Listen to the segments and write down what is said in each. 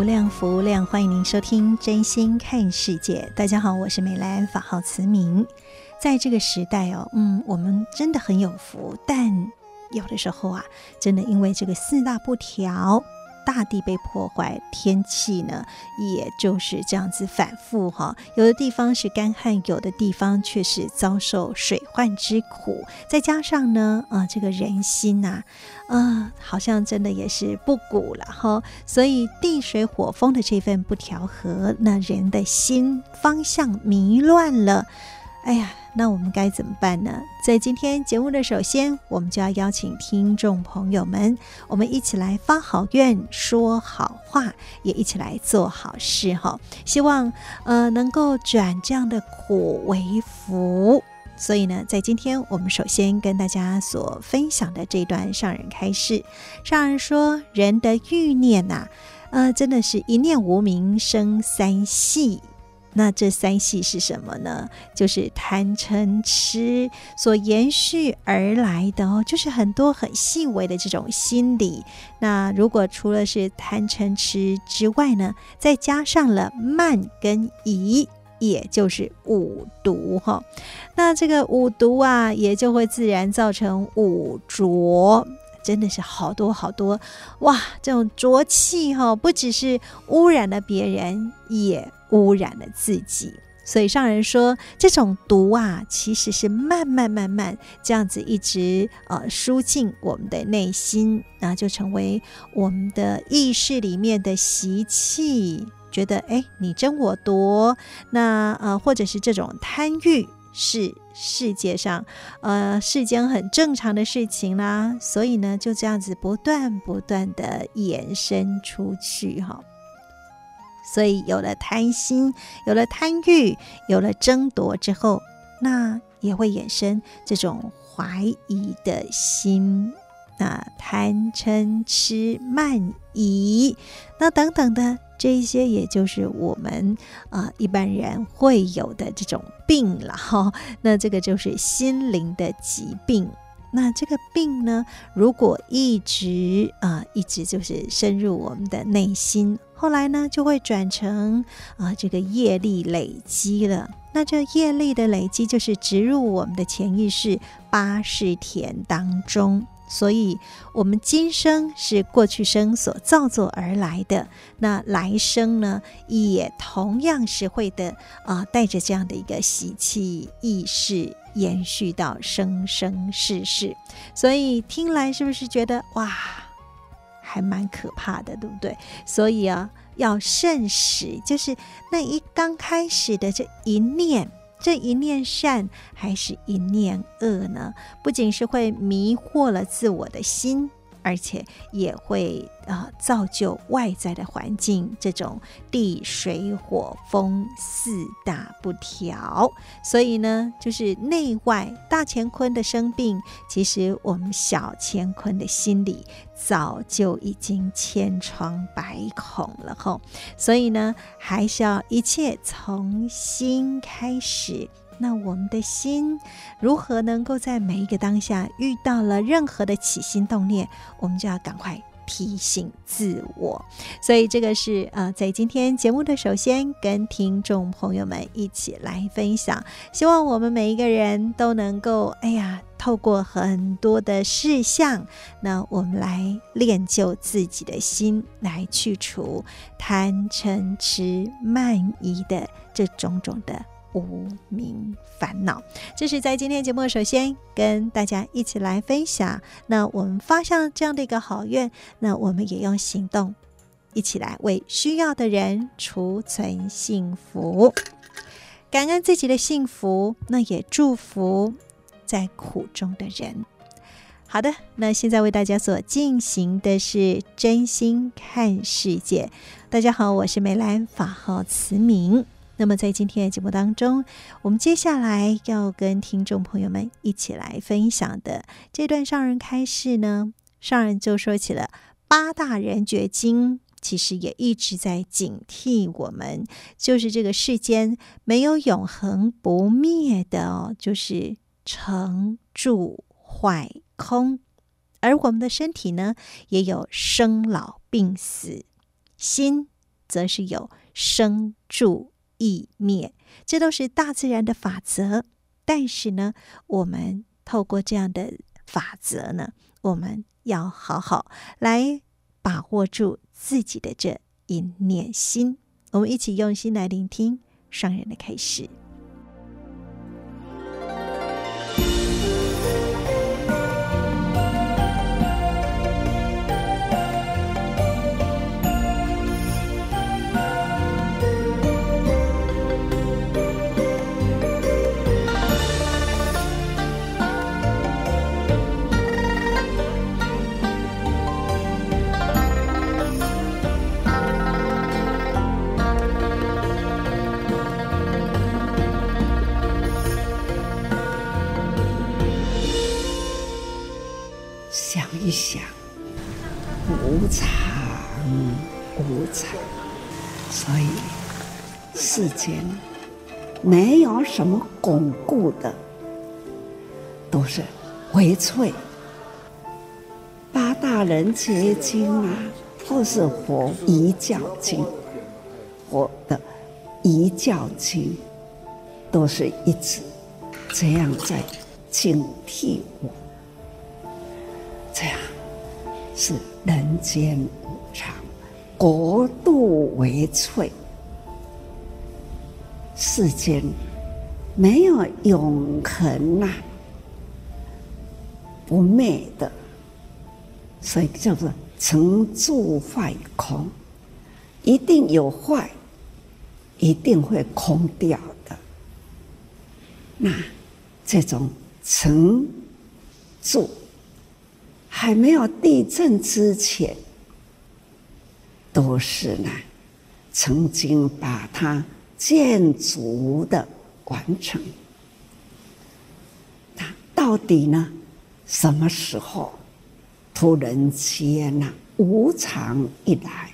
无量，福量，欢迎您收听《真心看世界》。大家好，我是美兰，法号慈明。在这个时代哦，嗯，我们真的很有福，但有的时候啊，真的因为这个四大不调。大地被破坏，天气呢，也就是这样子反复哈。有的地方是干旱，有的地方却是遭受水患之苦。再加上呢，啊、这个人心呐、啊，啊、好像真的也是不古了哈。所以地水火风的这份不调和，那人的心方向迷乱了。哎呀。那我们该怎么办呢？在今天节目的首先，我们就要邀请听众朋友们，我们一起来发好愿、说好话，也一起来做好事哈。希望呃能够转这样的苦为福。所以呢，在今天我们首先跟大家所分享的这段上人开示，上人说：人的欲念呐、呃，真的是一念无明生三系。那这三系是什么呢？就是贪嗔痴所延续而来的哦，就是很多很细微的这种心理。那如果除了是贪嗔痴之外呢，再加上了慢跟疑，也就是五毒哈。那这个五毒啊，也就会自然造成五浊，真的是好多好多哇！这种浊气哈，不只是污染了别人，也污染了自己，所以上人说，这种毒啊，其实是慢慢慢慢这样子一直呃输进我们的内心，那就成为我们的意识里面的习气，觉得哎，你争我夺，那呃或者是这种贪欲是世界上呃世间很正常的事情啦，所以呢就这样子不断不断的延伸出去哈。所以有了贪心，有了贪欲，有了争夺之后，那也会衍生这种怀疑的心，那贪嗔痴慢疑，那等等的这一些，也就是我们啊、一般人会有的这种病了哈。那这个就是心灵的疾病。那这个病呢，如果一直啊、一直就是深入我们的内心。后来呢，就会转成啊、呃，这个业力累积了。那这业力的累积，就是植入我们的潜意识八识田当中。所以，我们今生是过去生所造作而来的。那来生呢，也同样是会的啊、带着这样的一个习气意识，延续到生生世世。所以，听来是不是觉得哇？还蛮可怕的，对不对？所以啊，要慎始，就是那一刚开始的这一念，这一念善还是一念恶呢？不仅是会迷惑了自我的心。而且也会啊、呃、造就外在的环境，这种地水火风四大不调，所以呢，就是内外大乾坤的生病，其实我们小乾坤的心里早就已经千疮百孔了吼，所以呢，还是要一切从心开始。那我们的心如何能够在每一个当下遇到了任何的起心动念，我们就要赶快提醒自我。所以这个是呃，在今天节目的首先跟听众朋友们一起来分享，希望我们每一个人都能够，哎呀，透过很多的事项，那我们来练就自己的心，来去除贪嗔痴慢疑的这种种的。无名烦恼。这是在今天节目，首先跟大家一起来分享。那我们发下这样的一个好愿，那我们也用行动一起来为需要的人储存幸福，感恩自己的幸福，那也祝福在苦中的人。好的，那现在为大家所进行的是真心看世界。大家好，我是梅兰，法号慈明。那么在今天的节目当中，我们接下来要跟听众朋友们一起来分享的这段上人开示呢，上人就说起了八大人觉经，其实也一直在警惕我们，就是这个世间没有永恒不灭的哦，就是成住坏空，而我们的身体呢，也有生老病死；心则是有生住意灭，这都是大自然的法则。但是呢，我们透过这样的法则呢，我们要好好来把握住自己的这一念心。我们一起用心来聆听上人的开始。一想，无常无常，所以世间没有什么巩固的，都是微脆。八大人觉经啊，或是佛遗教经，佛的遗教经，都是一直这样在警惕我。这样是人间无常，国度为脆，世间没有永恒呐、不灭的，所以叫做成住坏空，一定有坏，一定会空掉的。那这种成住。还没有地震之前，都是呢，曾经把它建筑的完成。那到底呢？什么时候突然间呢？无常一来，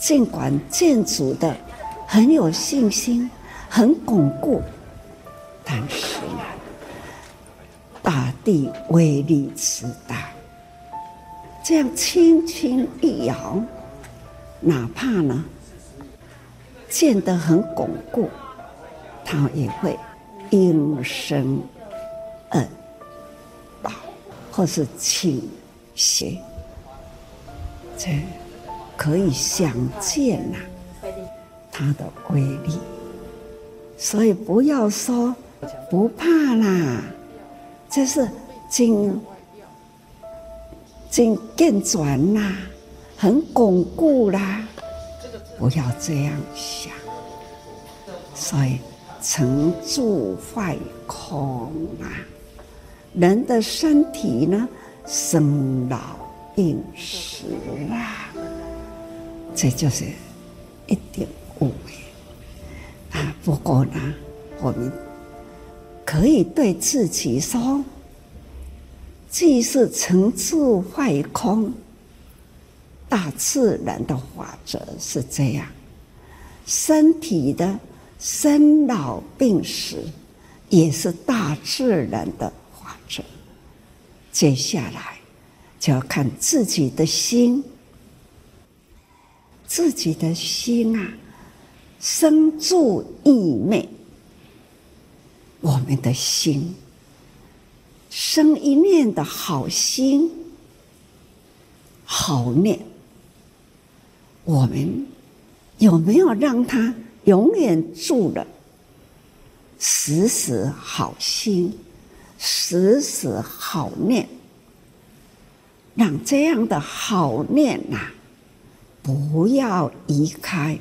尽管建筑的很有信心、很巩固，但是呢，大地威力之大。这样轻轻一摇，哪怕呢建得很巩固，它也会应声而倒，或是倾斜。这可以想见呐、它的威力。所以不要说不怕啦，这是经。真健全啦，很巩固啦，不要这样想。所以成住坏空啊，人的身体呢，生老病死啊，这就是一点误会啊。不过呢，我们可以对自己说。既是成住坏空，大自然的法则是这样，身体的生老病死也是大自然的法则。接下来就要看自己的心，自己的心啊，生住异灭，我们的心。生一念的好心、好念，我们有没有让它永远住了？时时好心，时时好念，让这样的好念呐、不要移开，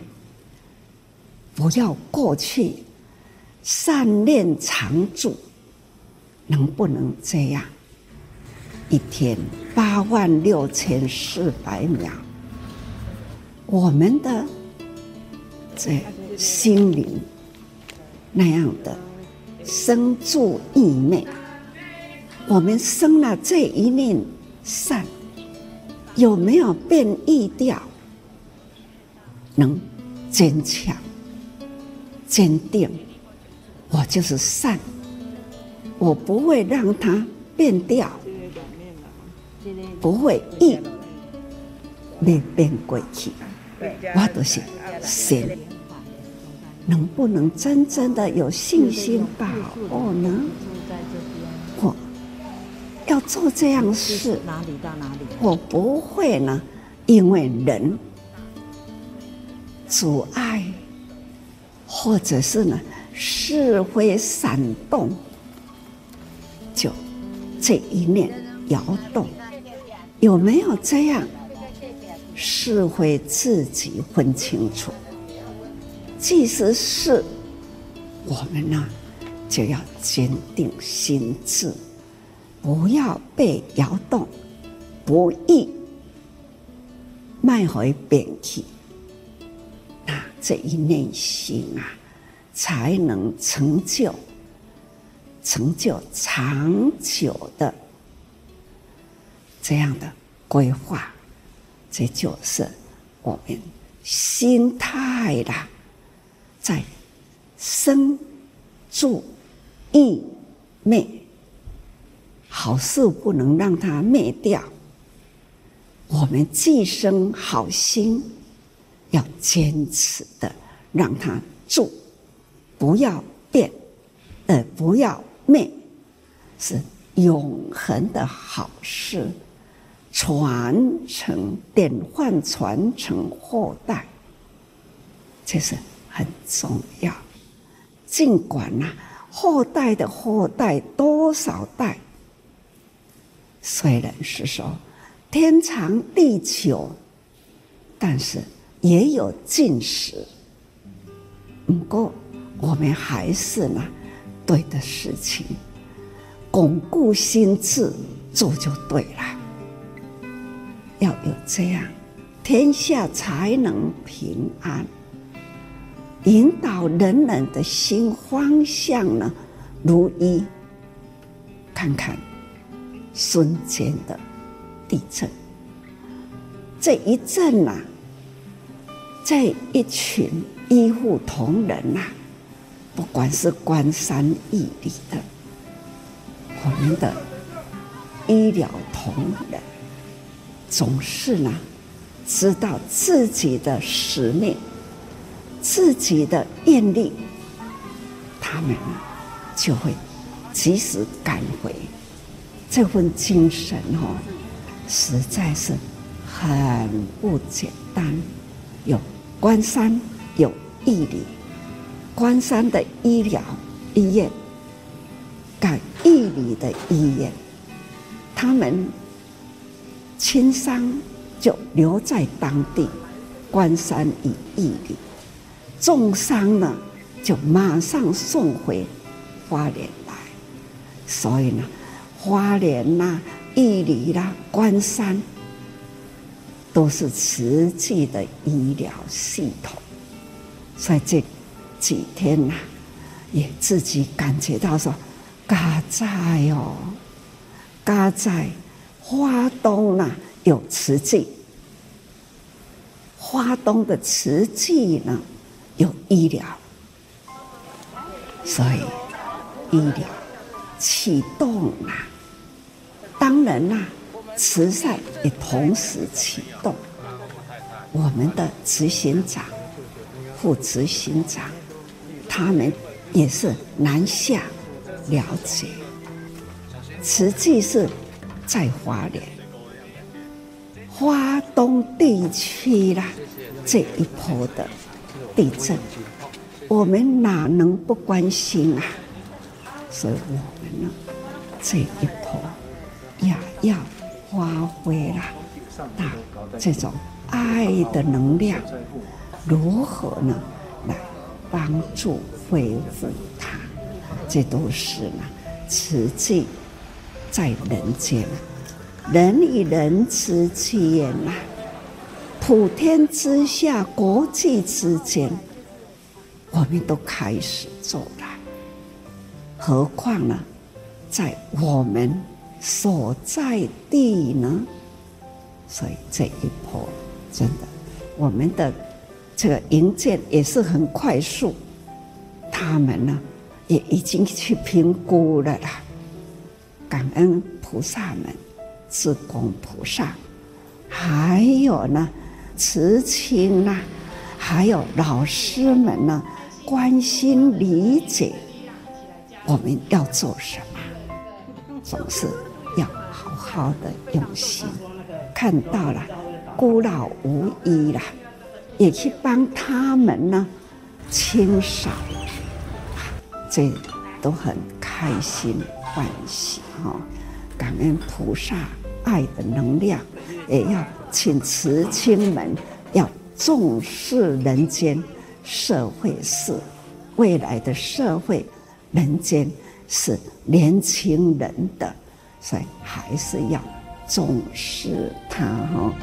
不要过去，善念常驻，能不能这样？一天八万六千四百秒，我们的这心灵。那样的生住意昧，我们生了这一念善，有没有变异掉？能坚强、坚定，我就是善，我不会让它变掉，不会异，没变过去，我都是善。能不能真正的有信心把握呢？我要做这样事，哪里到哪里？我不会呢，因为人阻碍，或者是呢，是会闪动，就这一念摇动，有没有这样？是会自己分清楚。即使是我们呢，就要坚定心志，不要被摇动，不易卖回边去。那这一念心啊，才能成就，成就长久的这样的规划。这就是我们心态啦。在生住意灭，好事不能让它灭掉。我们既生好心，要坚持的让它住，不要变，呃，不要灭，是永恒的好事，传承典范，传承后代，这是。很重要，尽管呐、后代的后代多少代，虽然是说天长地久，但是也有尽时。不过我们还是呢，对的事情，巩固心智做就对了。要有这样，天下才能平安。引导人人的心方向呢，如一。看看瞬间的地震，这一震呐、啊，这一群医护同仁呐、啊，不管是关山义理的，我们的医疗同仁，总是呢，知道自己的使命。自己的愿力，他们呢就会及时赶回。这份精神哦，实在是很不简单。有关山，有义理，关山的医疗医院，赶义理的医院，他们轻伤就留在当地，关山与义理。重伤呢，就马上送回花莲来。所以呢，花莲呐、啊、义理啦、关山，都是实际的医疗系统。所以这几天呐、也自己感觉到说，嘎在哦，嘎在花东呢有慈济，花东的慈济呢。有医疗，所以医疗启动了。当然啦，慈善也同时启动。我们的执行长、副执行长，他们也是南下了解。实际是在华联、华东地区啦这一波的。地震我们哪能不关心啊？所以我们呢，这一波也要发挥了大这种爱的能量，如何呢？帮助恢复它，这都是呢，慈济在人间，人与人之间呐，普天之下，国际之间，我们都开始做了，何况呢，在我们所在地呢？所以这一波真的，我们的这个营建也是很快速，他们呢也已经去评估了啦。感恩菩萨们、志工菩萨，还有呢慈亲呐，还有老师们呢，关心理解我们要做什么，总是要好好的用心。看到了孤老无依了，也去帮他们呢清扫，这都很开心。欢喜哈，感恩菩萨爱的能量，也要请慈亲们要重视人间社会事，未来的社会人间是年轻人的，所以还是要重视它哈。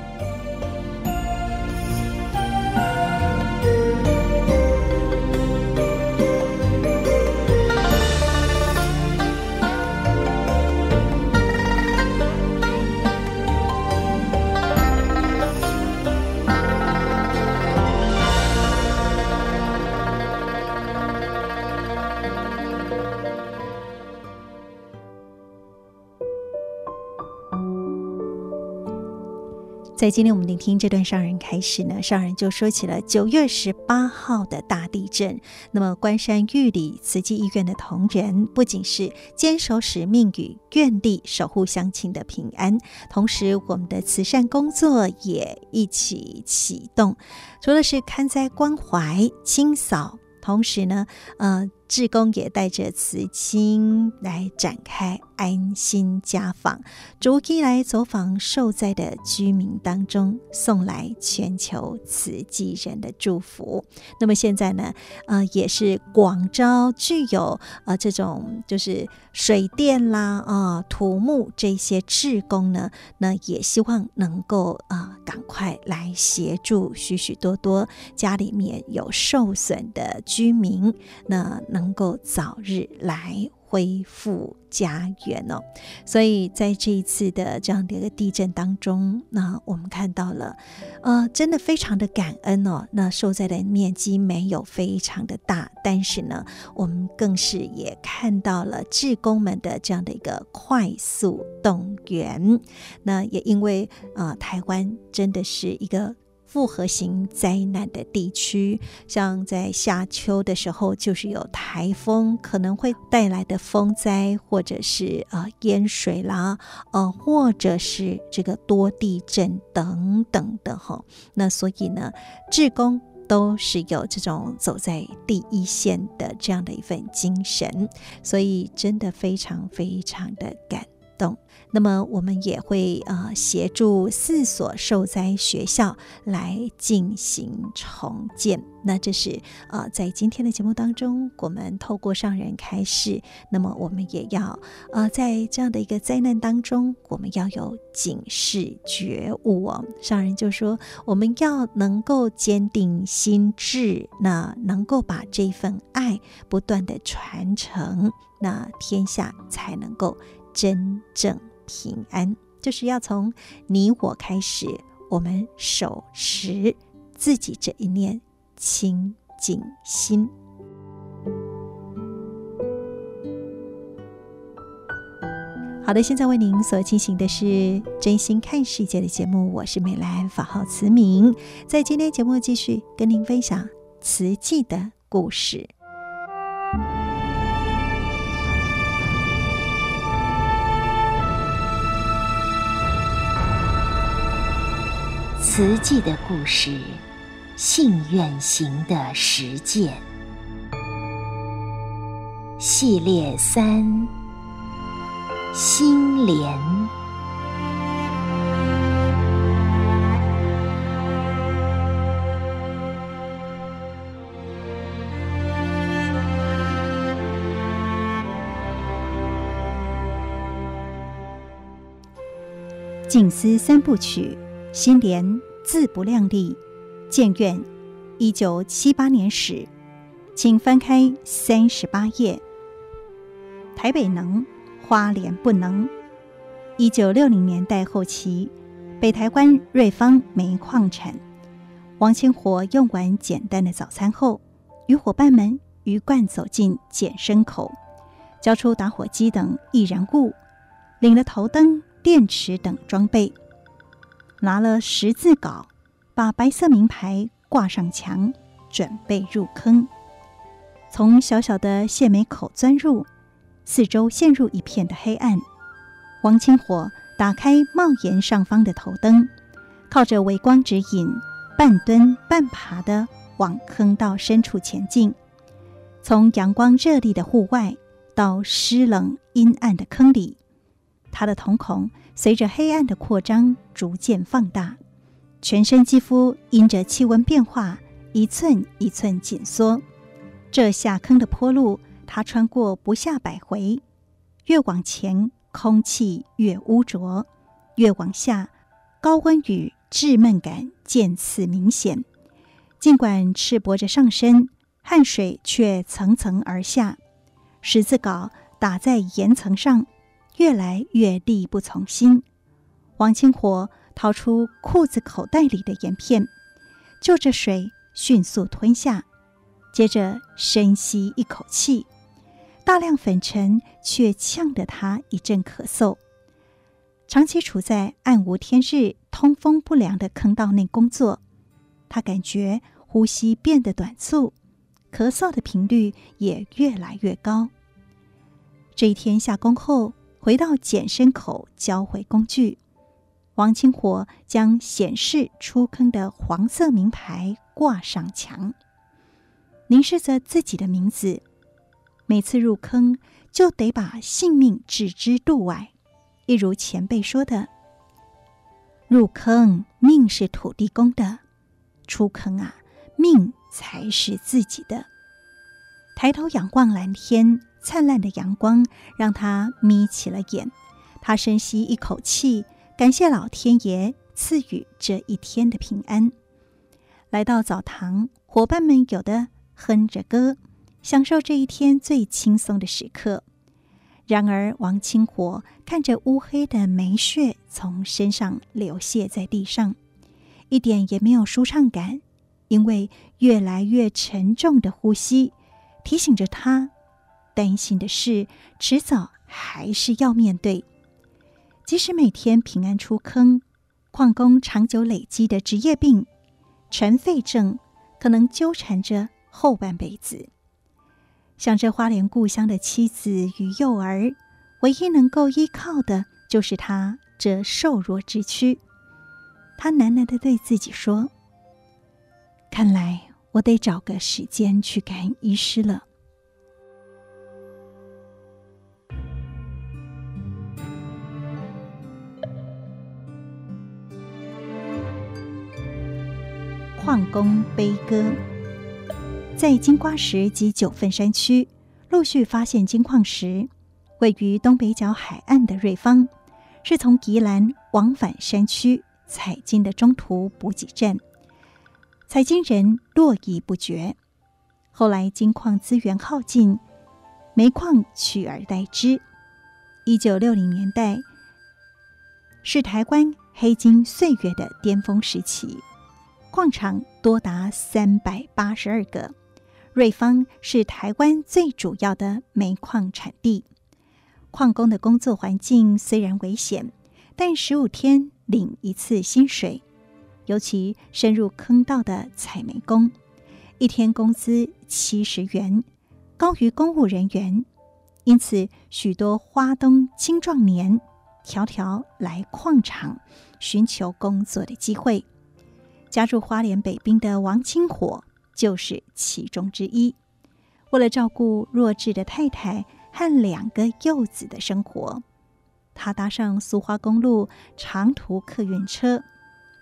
在今天我们聆听这段上人开始呢，上人就说起了九月十八号的大地震。那么关山玉里慈济医院的同仁，不仅是坚守使命与愿力，守护乡亲的平安，同时我们的慈善工作也一起启动，除了是看灾关怀、清扫，同时呢，呃。志工也带着慈亲来展开安心家访，逐一来走访受灾的居民当中，送来全球慈济人的祝福。那么现在呢，呃，也是广招具有呃这种就是水电啦啊、呃、土木这些志工呢，那也希望能够啊、呃、赶快来协助许许多多家里面有受损的居民，那能。能够早日来恢复家园哦，所以在这一次的这样的一个地震当中，那我们看到了，呃，真的非常的感恩哦。那受灾的面积没有非常的大，但是呢，我们更是也看到了志工们的这样的一个快速动员。那也因为、呃，台湾真的是一个。复合型灾难的地区，像在夏秋的时候，就是有台风可能会带来的风灾，或者是呃淹水啦，呃，或者是这个多地震等等的哈。那所以呢，志工都是有这种走在第一线的这样的一份精神，所以真的非常非常的感动。那么我们也会呃协助四所受灾学校来进行重建。那这是呃在今天的节目当中，我们透过上人开示，那么我们也要呃在这样的一个灾难当中，我们要有警示觉悟哦。上人就说，我们要能够坚定心志，那能够把这份爱不断的传承，那天下才能够真正。平安就是要从你我开始，我们手持自己这一念清净心。好的，现在为您所进行的是真心看世界的节目，我是美兰，法号慈明。在今天节目继续跟您分享慈济的故事。慈济的故事，信愿行的实践。系列三：心莲。静思三部曲，新莲自不量力。建院，一九七八年始，请翻开三十八页。台北能，花莲不能。一九六零年代后期，北台湾瑞芳煤矿产。王清火用完简单的早餐后，与伙伴们鱼贯走进检身口，交出打火机等易燃物，领了头灯。电池等装备，拿了十字镐，把白色名牌挂上墙，准备入坑。从小小的泄煤口钻入，四周陷入一片的黑暗。王清火打开帽檐上方的头灯，靠着微光指引，半蹲半爬的往坑道深处前进。从阳光热烈的户外到湿冷阴暗的坑里。他的瞳孔随着黑暗的扩张逐渐放大，全身肌肤因着气温变化一寸一寸紧缩。这下坑的坡路，他穿过不下百回。越往前，空气越污浊；越往下，高温与滞闷感渐次明显。尽管赤膊着上身，汗水却层层而下。十字镐打在岩层上。越来越力不从心，王清火掏出裤子口袋里的盐片，就着水迅速吞下，接着深吸一口气，大量粉尘却呛得他一阵咳嗽。长期处在暗无天日、通风不良的坑道内工作，他感觉呼吸变得短促，咳嗽的频率也越来越高。这一天下工后。回到检身口交回工具，王清火将显示出坑的黄色名牌挂上墙，凝视着自己的名字。每次入坑就得把性命置之度外，一如前辈说的：“入坑命是土地公的，出坑啊命才是自己的。”抬头仰望蓝天。灿烂的阳光让他眯起了眼，他深吸一口气，感谢老天爷赐予这一天的平安。来到澡堂，伙伴们有的哼着歌，享受这一天最轻松的时刻。然而，王清活看着乌黑的煤屑从身上流泻在地上，一点也没有舒畅感，因为越来越沉重的呼吸提醒着他。担心的事，迟早还是要面对。即使每天平安出坑，矿工长久累积的职业病——尘肺症，可能纠缠着后半辈子。想着花莲故乡的妻子与幼儿，唯一能够依靠的，就是他这瘦弱之躯。他喃喃地对自己说：“看来我得找个时间去看医师了。”矿工悲歌，在金瓜石及九份山区陆续发现金矿时，位于东北角海岸的瑞芳，是从宜兰往返山区采金的中途补给站，采金人络绎不绝。后来金矿资源耗尽，煤矿取而代之。一九六零年代是台湾黑金岁月的巅峰时期。矿场多达三百八十二个，瑞芳是台湾最主要的煤矿产地。矿工的工作环境虽然危险，但十五天领一次薪水。尤其深入坑道的采煤工，一天工资七十元，高于公务人员。因此，许多花东青壮年条条来矿场寻求工作的机会。加入花莲北滨的王清火就是其中之一。为了照顾弱智的太太和两个幼子的生活，他搭上苏花公路长途客运车，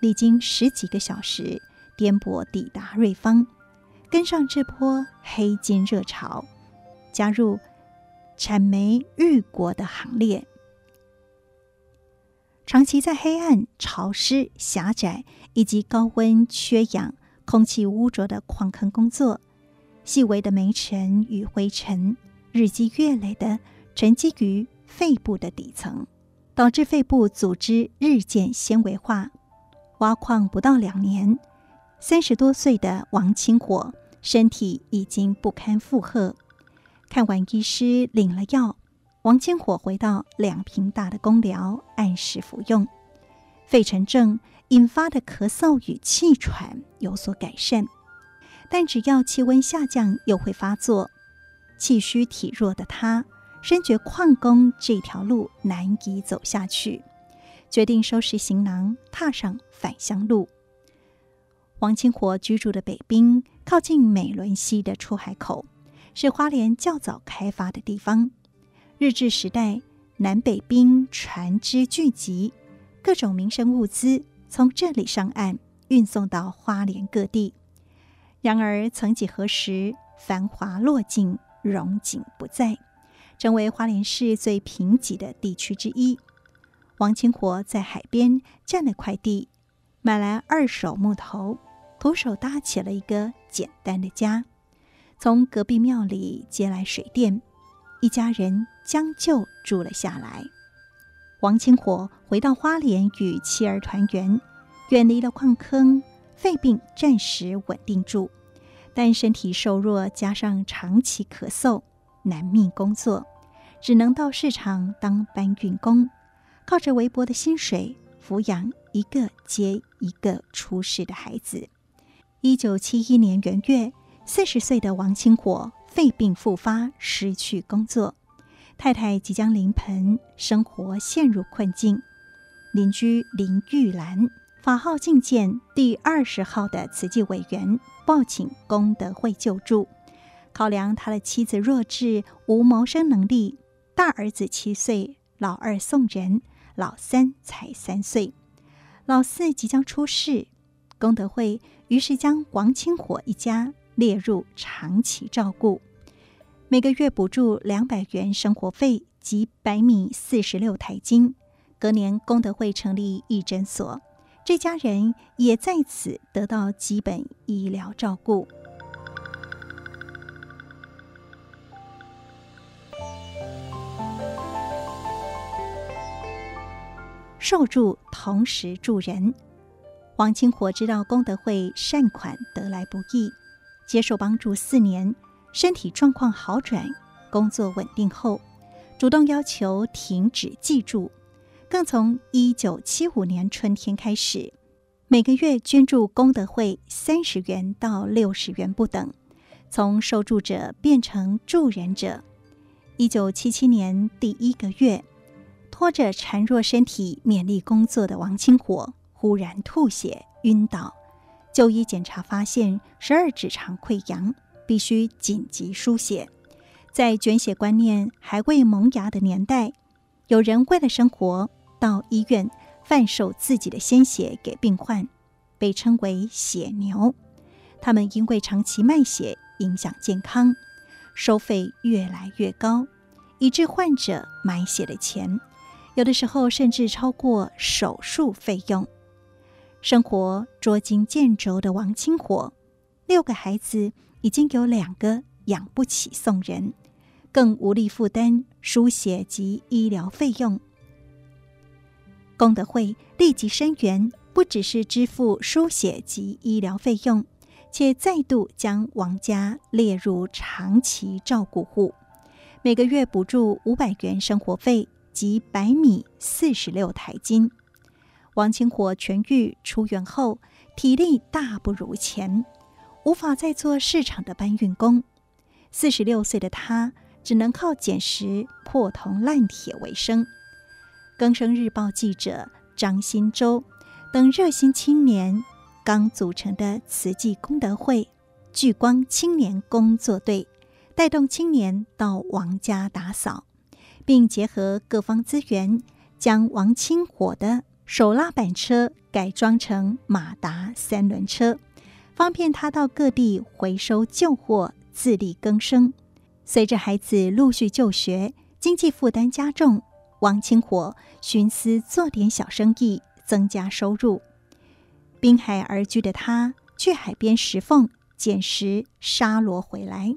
历经十几个小时颠簸抵达瑞芳，跟上这波黑金热潮，加入产煤裕国的行列。长期在黑暗、潮湿、狭窄以及高温、缺氧、空气污浊的矿坑工作，细微的煤尘与灰尘日积月累地沉积于肺部的底层，导致肺部组织日渐纤维化。挖矿不到两年，三十多岁的王清火身体已经不堪负荷。看完医师，领了药。王清火回到两平大的工寮，按时服用，肺尘症引发的咳嗽与气喘有所改善，但只要气温下降又会发作。气虚体弱的他，深觉矿工这条路难以走下去，决定收拾行囊，踏上返乡路。王清火居住的北滨靠近美仑溪的出海口，是花莲较早开发的地方。日治时代，南北滨船只聚集，各种民生物资从这里上岸，运送到花莲各地。然而，曾几何时，繁华落尽，荣景不再，成为花莲市最贫瘠的地区之一。王清火在海边占了块地，买来二手木头，徒手搭起了一个简单的家，从隔壁庙里接来水电。一家人将就住了下来。王清火回到花莲与妻儿团圆，远离了矿坑，肺病暂时稳定住，但身体瘦弱，加上长期咳嗽，难觅工作，只能到市场当搬运工，靠着微薄的薪水抚养一个接一个出世的孩子。一九七一年元月，四十岁的王清火。肺病复发，失去工作，太太即将临盆，生活陷入困境。邻居林玉兰法号进见第二十号的慈济委员，报请功德会救助。考量他的妻子弱智，无谋生能力，大儿子七岁，老二送人，老三才三岁，老四即将出世。功德会于是将王清火一家列入长期照顾。每个月补助两百元生活费及百米四十六台斤。隔年，功德会成立义诊所，这家人也在此得到基本医疗照顾。受助同时助人，王清火知道功德会善款得来不易，接受帮助四年。身体状况好转，工作稳定后，主动要求停止寄住，更从一九七五年春天开始，每个月捐助功德会三十元到六十元不等，从受助者变成助人者。一九七七年第一个月，拖着孱弱身体勉力工作的王清火忽然吐血晕倒，就医检查发现十二指肠溃疡。必须紧急输血，在捐血观念还未萌芽的年代，有人为了生活到医院贩售自己的鲜血给病患，被称为血牛。他们因为长期卖血影响健康，收费越来越高，以致患者买血的钱有的时候甚至超过手术费用。生活捉襟见肘的王清火，六个孩子。已经有两个养不起送人，更无力负担输血及医疗费用。功德会立即声援，不只是支付输血及医疗费用，且再度将王家列入长期照顾户，每个月补助五百元生活费及白米四十六台斤。王清火痊愈出院后，体力大不如前。无法再做市场的搬运工，四十六岁的他只能靠捡拾破铜烂铁为生。更生日报记者张新洲等热心青年刚组成的慈济功德会聚光青年工作队，带动青年到王家打扫，并结合各方资源，将王清火的手拉板车改装成马达三轮车，方便他到各地回收旧货，自力更生。随着孩子陆续就学，经济负担加重，王清火寻思做点小生意，增加收入。滨海而居的他，去海边石缝捡拾沙螺回来，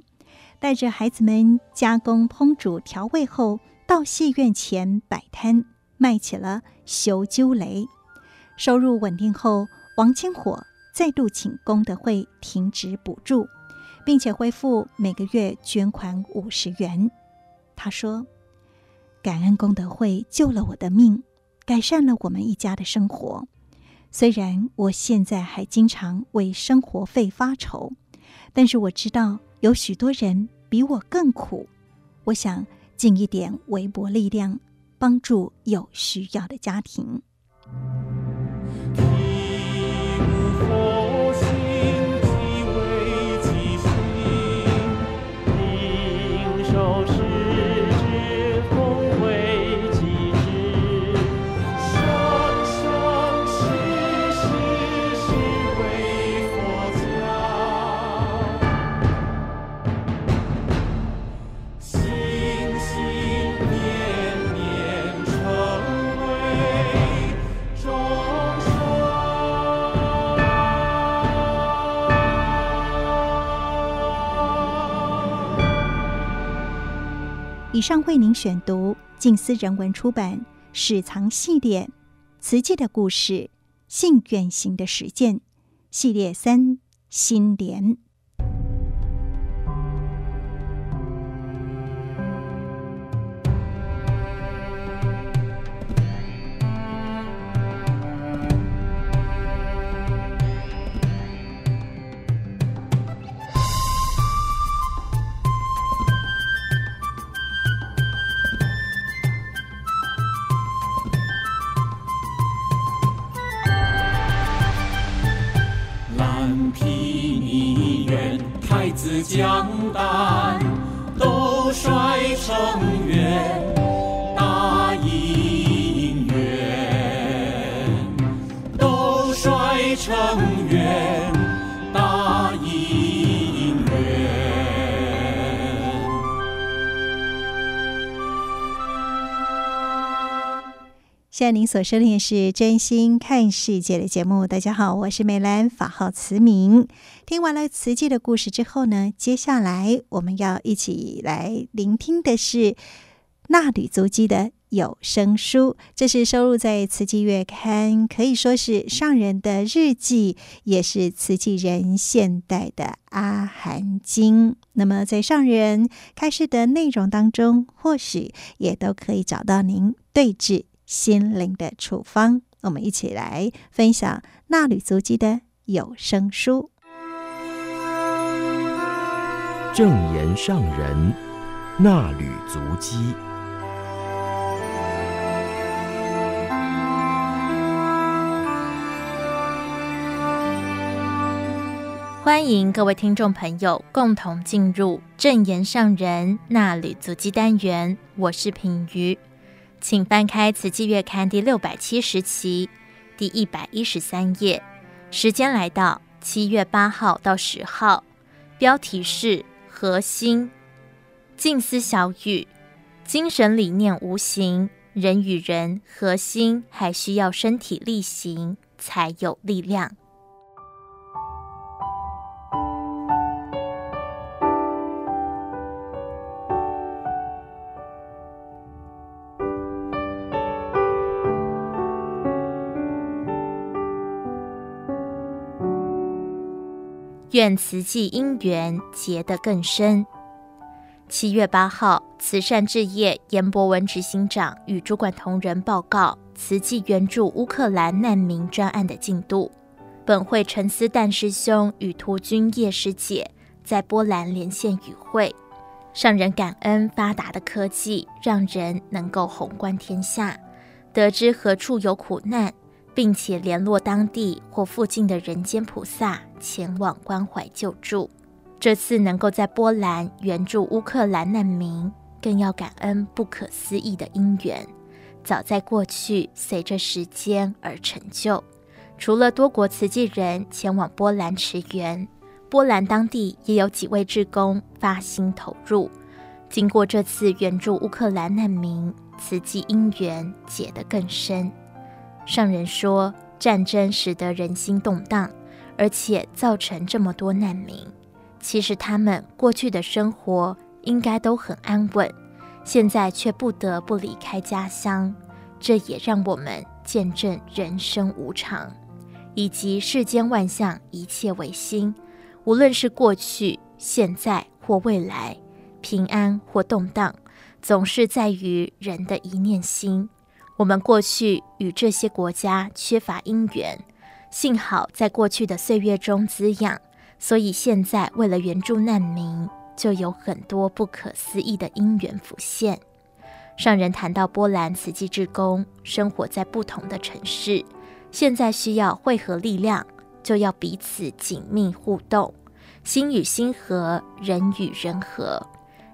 带着孩子们加工烹煮调味后，到戏院前摆摊卖起了烧酒螺。收入稳定后，王清火再度请功德会停止补助，并且恢复每个月捐款五十元。他说：“感恩功德会救了我的命，改善了我们一家的生活。”虽然我现在还经常为生活费发愁，但是我知道有许多人比我更苦。我想尽一点微薄力量，帮助有需要的家庭。上为您选读静思人文出版《史藏系列》瓷器的故事，性远行的实践系列三心莲。江丹都率成愿，大因缘，都率成愿，大因缘。现在您所收听的是《真心看世界》的节目。大家好，我是美兰，法号慈明。听完了慈济的故事之后呢，接下来我们要一起来聆听的是纳履足迹的有声书。这是收录在《慈济月刊》，可以说是上人的日记，也是慈济人现代的阿含经。那么在上人开示的内容当中，或许也都可以找到您对治心灵的处方。我们一起来分享纳履足迹的有声书。正言上人那履足迹，欢迎各位听众朋友共同进入正言上人那履足迹单元。我是品瑜，请翻开《慈济月刊》第六百七十期第一百一十三页，时间来到七月八号到十号，标题是。核心静思小语，精神理念无形，人与人核心还需要身体力行才有力量。愿慈济因缘结得更深。七月八号，慈善置业严博文执行长与主管同仁报告慈济援助乌克兰难民专案的进度。本会陈思旦师兄与涂君叶师姐在波兰连线与会，上人感恩发达的科技，让人能够宏观天下，得知何处有苦难。并且联络当地或附近的人间菩萨前往关怀救助。这次能够在波兰援助乌克兰难民，更要感恩不可思议的因缘，早在过去随着时间而成就。除了多国慈济人前往波兰驰援，波兰当地也有几位志工发心投入。经过这次援助乌克兰难民，慈济因缘结得更深。上人说，战争使得人心动荡，而且造成这么多难民。其实他们过去的生活应该都很安稳，现在却不得不离开家乡，这也让我们见证人生无常。以及世间万象，一切唯心。无论是过去、现在或未来，平安或动荡，总是在于人的一念心。我们过去与这些国家缺乏因缘，幸好在过去的岁月中滋养，所以现在为了援助难民，就有很多不可思议的因缘浮现。上人谈到波兰慈济志工生活在不同的城市。现在需要汇合力量，就要彼此紧密互动，心与心合，人与人合，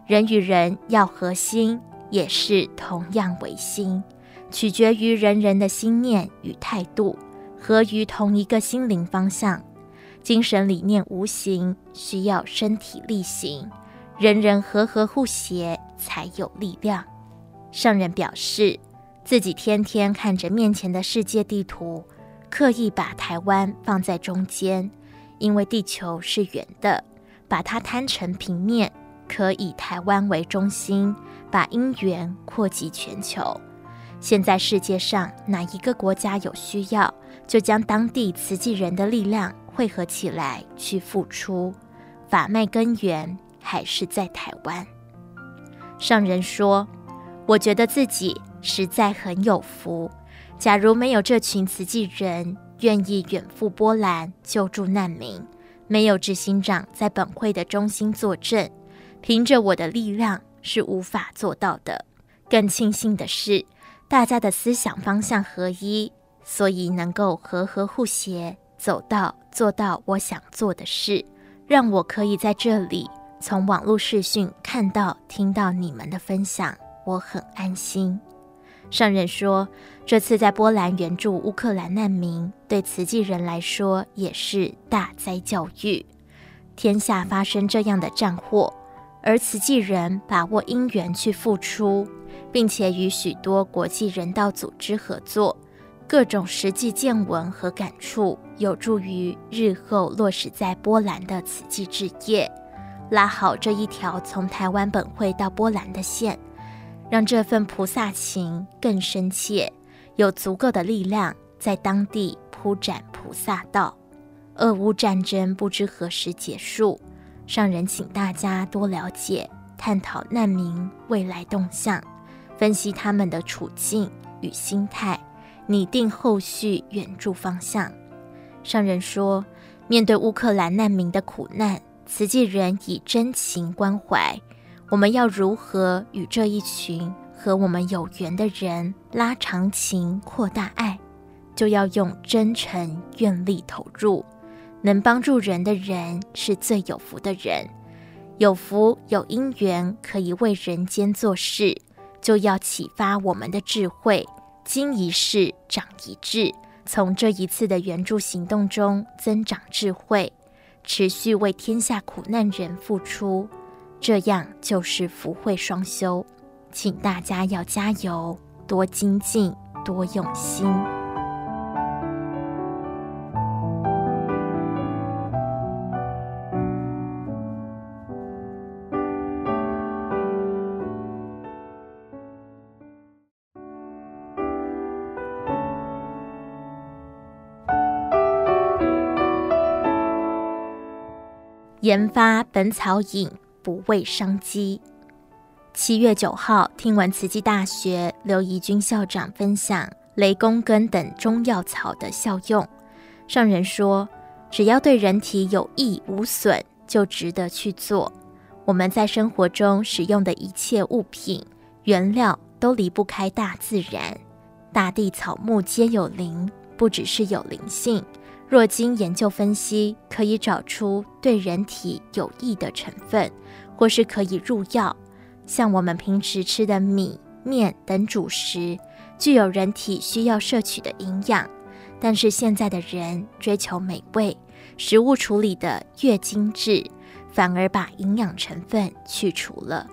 人与人要合心，也是同样为心，取决于人人的心念与态度，合于同一个心灵方向。精神理念无形，需要身体力行，人人和和互协，才有力量。上人表示。自己天天看着面前的世界地图，刻意把台湾放在中间，因为地球是圆的，把它摊成平面，可以台湾为中心，把因缘扩及全球。现在世界上哪一个国家有需要，就将当地慈济人的力量汇合起来去付出，法脉根源还是在台湾。上人说：“我觉得自己。”实在很有福。假如没有这群慈济人愿意远赴波兰救助难民，没有执行长在本会的中心坐镇，凭着我的力量是无法做到的。更庆幸的是，大家的思想方向合一，所以能够和合互协，走到做到我想做的事，让我可以在这里从网络视讯看到、听到你们的分享，我很安心。上人说，这次在波兰援助乌克兰难民，对慈济人来说也是大灾教育。天下发生这样的战祸，而慈济人把握因缘去付出，并且与许多国际人道组织合作，各种实际见闻和感触，有助于日后落实在波兰的慈济志业，拉好这一条从台湾本会到波兰的线。让这份菩萨情更深切，有足够的力量在当地铺展菩萨道。俄乌战争不知何时结束，上人请大家多了解、探讨难民未来动向，分析他们的处境与心态，拟定后续援助方向。上人说，面对乌克兰难民的苦难，慈济人以真情关怀。我们要如何与这一群和我们有缘的人拉长情、扩大爱？就要用真诚、愿力投入。能帮助人的人是最有福的人，有福有因缘可以为人间做事，就要启发我们的智慧，经一事长一智，从这一次的援助行动中增长智慧，持续为天下苦难人付出。这样就是福慧双修，请大家要加油，多精进，多用心。研发本草饮。不畏商机。七月九号，听闻慈济大学刘怡君校长分享雷公根等中药草的效用，上人说，只要对人体有益无损，就值得去做。我们在生活中使用的一切物品原料都离不开大自然，大地草木皆有灵，不只是有灵性，若经研究分析，可以找出对人体有益的成分，或是可以入药。像我们平时吃的米、面等主食，具有人体需要摄取的营养。但是现在的人追求美味，食物处理得越精致，反而把营养成分去除了。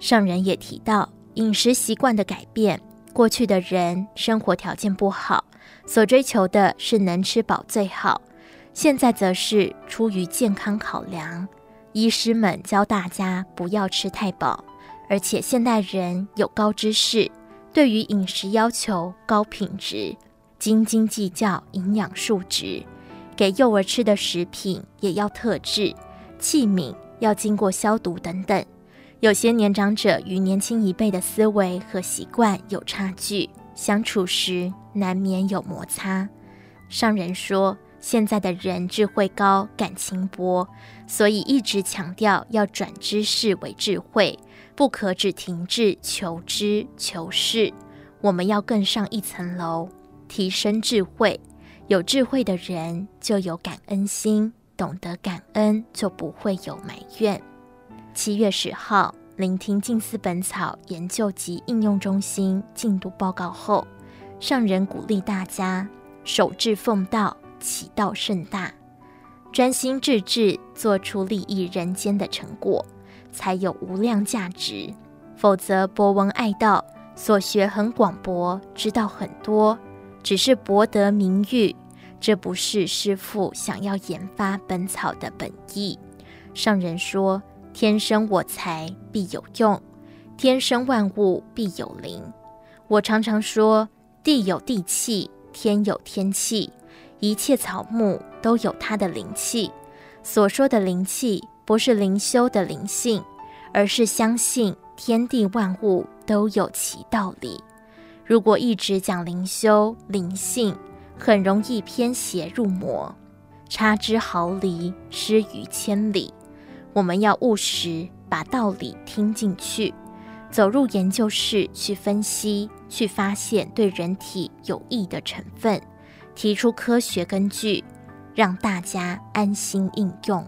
上人也提到饮食习惯的改变，过去的人生活条件不好，所追求的是能吃饱最好，现在则是出于健康考量，医师们教大家不要吃太饱。而且现代人有高知识，对于饮食要求高品质，斤斤计较营养数值，给幼儿吃的食品也要特制，器皿要经过消毒等等。有些年长者与年轻一辈的思维和习惯有差距，相处时难免有摩擦。上人说，现在的人智慧高，感情薄，所以一直强调要转知识为智慧。不可只停滞求知求是，我们要更上一层楼，提升智慧。有智慧的人就有感恩心，懂得感恩就不会有埋怨。七月十号，聆听近思本草研究及应用中心进度报告后，上人鼓励大家守志奉道，其道甚大，专心致志做出利益人间的成果。才有无量价值，否则博闻爱道，所学很广博，知道很多，只是博得名誉，这不是师父想要研发本草的本意。上人说：“天生我材必有用，天生万物必有灵。”我常常说：“地有地气，天有天气，一切草木都有它的灵气。”所说的灵气。不是灵修的灵性，而是相信天地万物都有其道理。如果一直讲灵修灵性，很容易偏邪入魔，差之毫厘，失于千里。我们要务实，把道理听进去，走入研究室去分析，去发现对人体有益的成分，提出科学根据，让大家安心应用。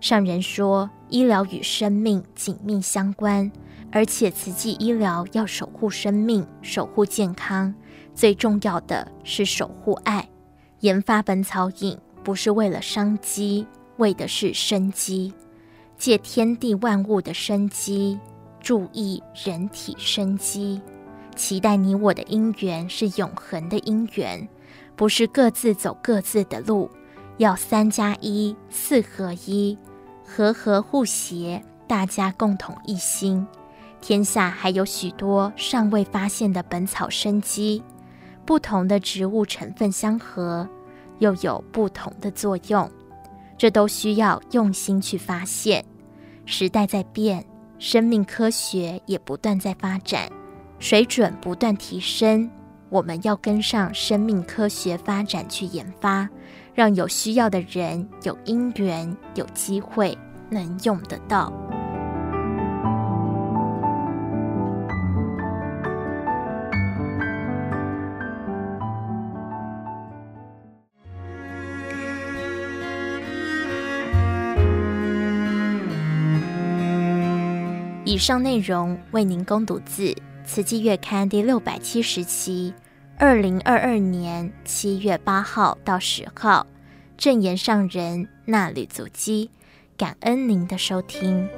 上人说，医疗与生命紧密相关，而且慈济医疗要守护生命、守护健康，最重要的是守护爱。研发本草饮不是为了商机，为的是生机，借天地万物的生机，注意人体生机，期待你我的因缘是永恒的因缘，不是各自走各自的路，要三加一，四合一。和合互协，大家共同一心。天下还有许多尚未发现的本草生机，不同的植物成分相合，又有不同的作用，这都需要用心去发现。时代在变，生命科学也不断在发展，水准不断提升，我们要跟上生命科学发展去研发。让有需要的人有因缘、有机会能用得到。以上内容为您攻读自《慈济月刊》第六百七十期。二零二二年七月八号到十号，正言上人衲履足基，感恩您的收听。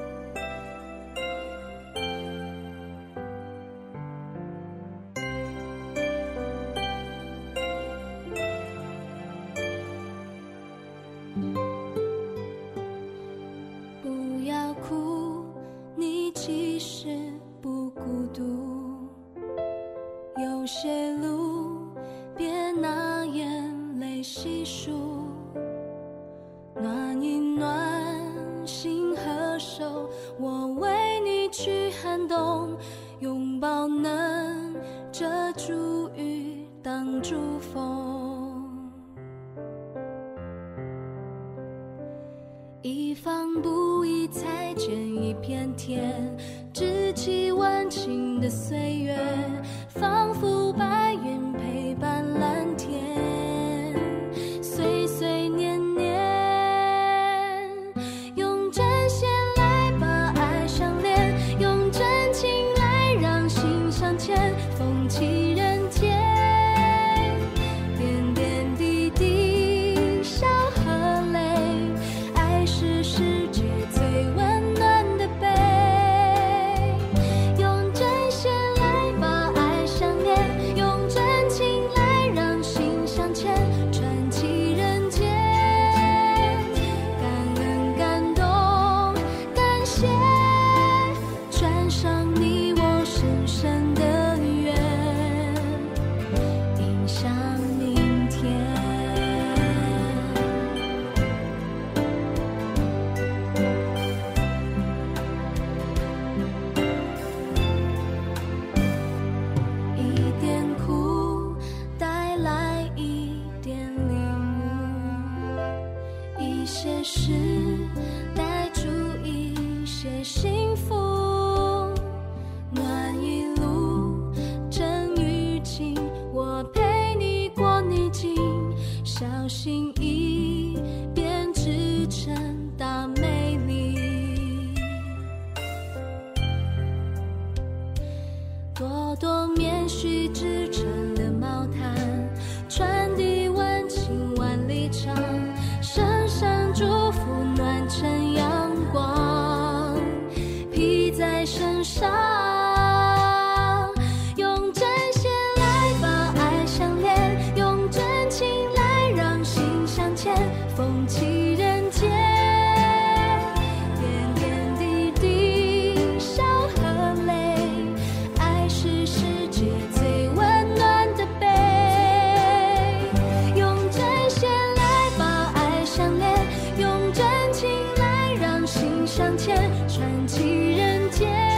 传奇人间。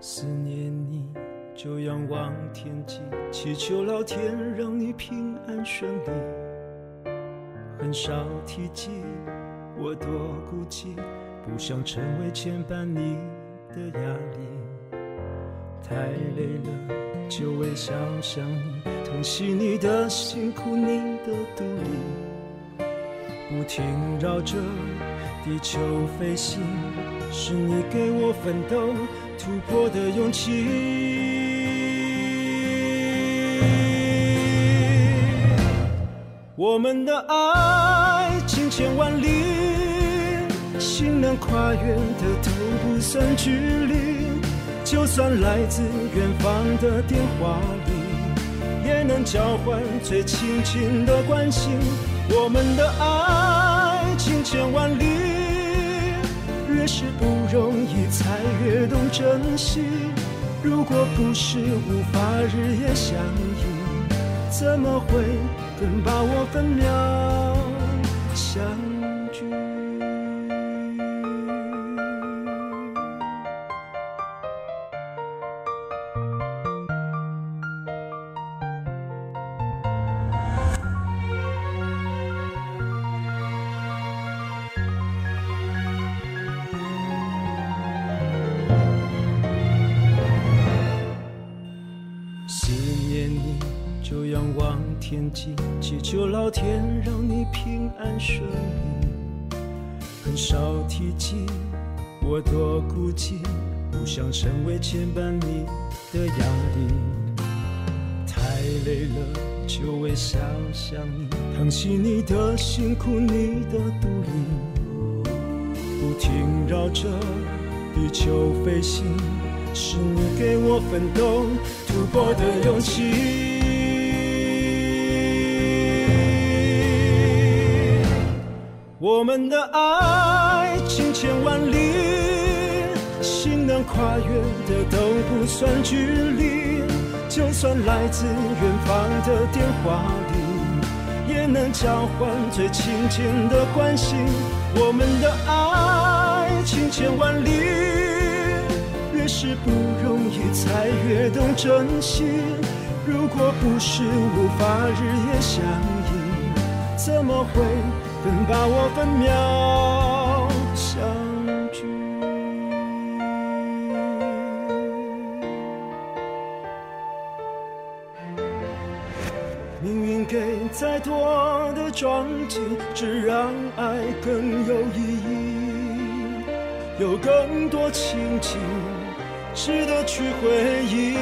思念你，就仰望天际，祈求老天让你平安顺利。很少提及，我多孤寂，不想成为牵绊你的压力。太累了，就会想想你，疼惜你的辛苦，你的独立，不停绕着地球飞行，是你给我奋斗。突破的勇气，我们的爱情千万里，心能跨越的都不算距离。就算来自远方的电话里，也能交换最亲近的关心。我们的爱情千万里。是不容易，才越懂珍惜。如果不是无法日夜相依，怎么会更把握分秒相不想成为牵绊你的压力。太累了，就会想想你，疼惜你的辛苦，你的独立，不停绕着地球飞行，是你给我奋斗突破的勇气。我们的爱千千万里，能跨越的都不算距离。就算来自远方的电话里，也能交换最亲近的关心。我们的爱情千万里，越是不容易，才越懂珍惜。如果不是无法日夜相依，怎么会分把握分秒再多的撞击，只让爱更有意义，有更多情景值得去回忆。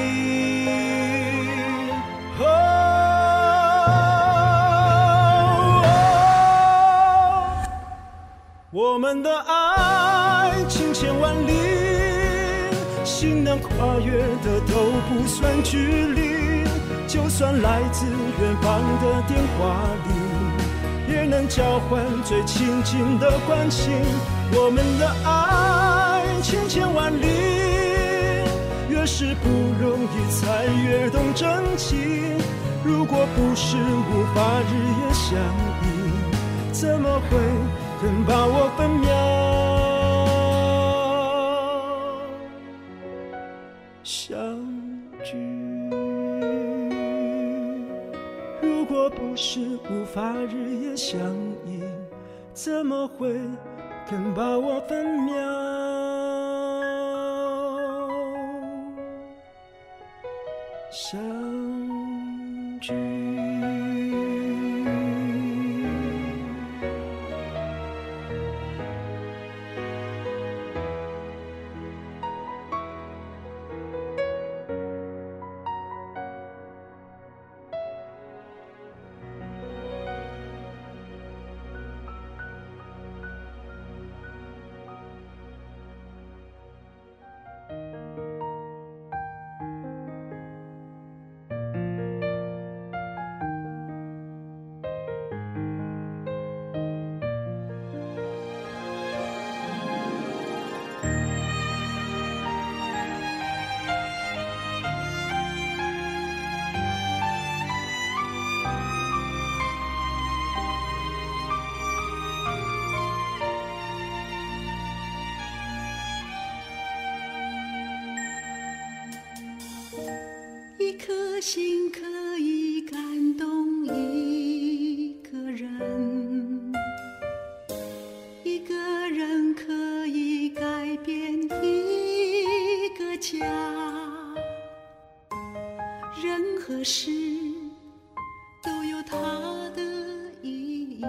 我们的爱情千万里，心能跨越的都不算距离。就算来自远方的电话里，也能交换最亲近的关心。我们的爱情千万里，越是不容易，才越懂珍惜。如果不是无法日夜相依，怎么会？更把握分秒我不是无法日夜相依，怎么会肯把我分秒相聚？心可以感动一个人，一个人可以改变一个家。人和事都有它的意义，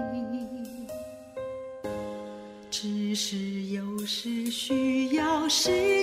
只是有时需要时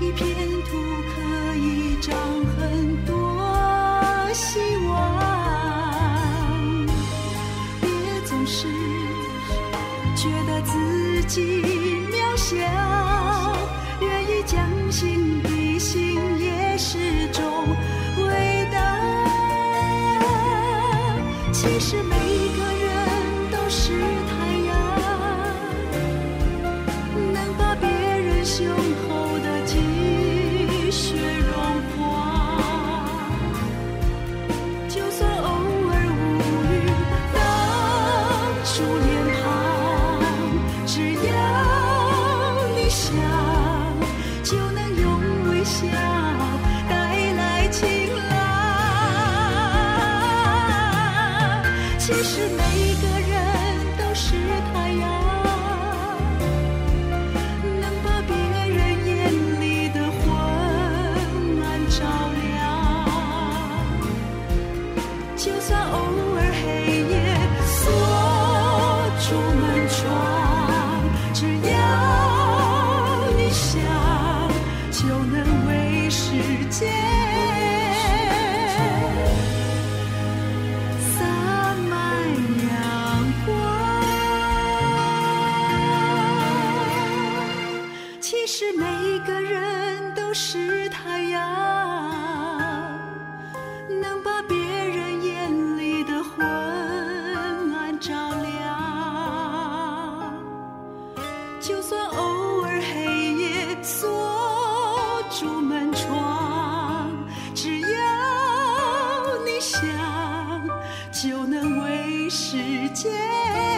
一片土可以长很多希望，别总是觉得自己渺小，愿意将心比心也是种伟大。其实。间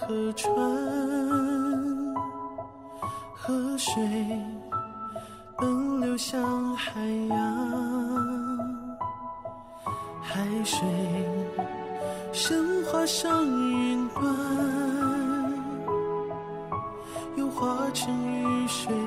河川河水奔流向海洋，海水升华上云端。又化成雨水。